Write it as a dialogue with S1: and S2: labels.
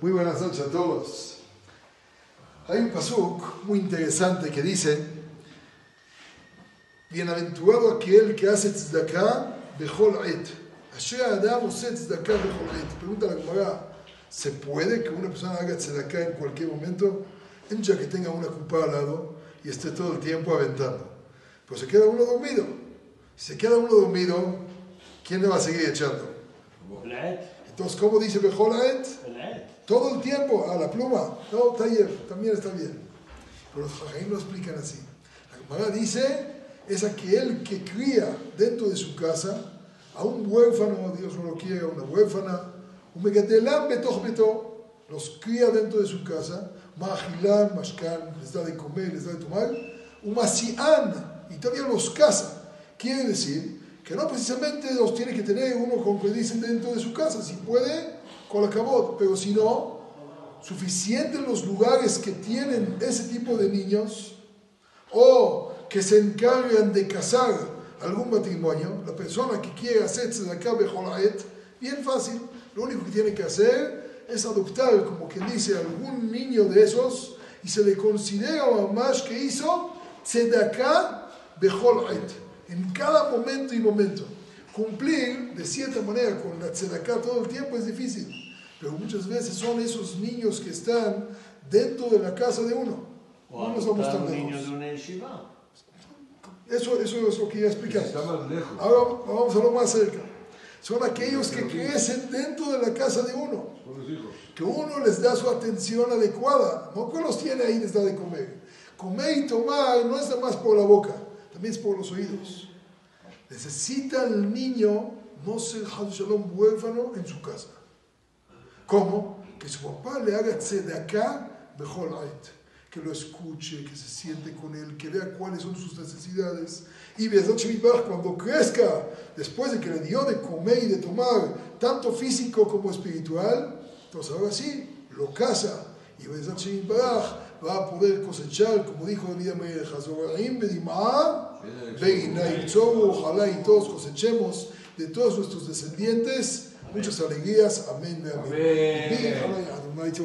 S1: Muy buenas noches a todos. Hay un pasuk muy interesante que dice: Bienaventurado aquel que hace tzedakah bechol et. Asher adam ose tzedakah bechol et. Pregunta la Gemara: ¿se puede que una persona haga tzedakah en cualquier momento? En ya que tenga una culpa al lado y esté todo el tiempo aventando. Pues se queda uno dormido. Si se queda uno dormido, ¿quién le va a seguir echando? Entonces, ¿cómo dice bechol et? Todo el tiempo a la pluma. No, taller, también está bien. Pero los jajaim lo explican así. La Gemara dice, es aquel que cría dentro de su casa a un huérfano, Dios no lo quiere, a una huérfana, un betoch beto, los cría dentro de su casa, majilan, mashkan, les da de comer, les da de tomar, un masian, y todavía los casa. Quiere decir que no precisamente los tiene que tener uno con que dicen dentro de su casa, si puede, con la cabot, pero si no, suficientes los lugares que tienen ese tipo de niños o que se encargan de casar algún matrimonio, la persona que quiere hacerse de acá bien fácil, lo único que tiene que hacer es adoptar, como quien dice, algún niño de esos y se le considera más que hizo tzedakah becholaet, en cada momento y momento. Cumplir de cierta manera con la tzedakah todo el tiempo es difícil, pero muchas veces son esos niños que están dentro de la casa de uno.
S2: O
S1: no nos vamos tan lejos.
S2: de una yeshiva.
S1: Eso, eso es lo que ya explicamos.
S3: Está más lejos.
S1: Ahora vamos a lo más cerca. Son aquellos que crecen dentro de la casa de uno, que uno les da su atención adecuada, no que los tiene ahí les da de comer. Comer y tomar no es nada más por la boca, también es por los oídos. Necesita el niño no ser Shalom huérfano en su casa. ¿Cómo? Que su papá le haga tzedakah bechol ait. Que lo escuche, que se siente con él, que vea cuáles son sus necesidades. Y cuando crezca, después de que le dio de comer y de tomar, tanto físico como espiritual, entonces ahora sí, lo casa. Y Be'ezat Shem va a poder cosechar, como dijo Beinaim Tzoru, ojalá y todos cosechemos de todos nuestros descendientes muchas alegrías. Amén. Amén.
S3: Amén.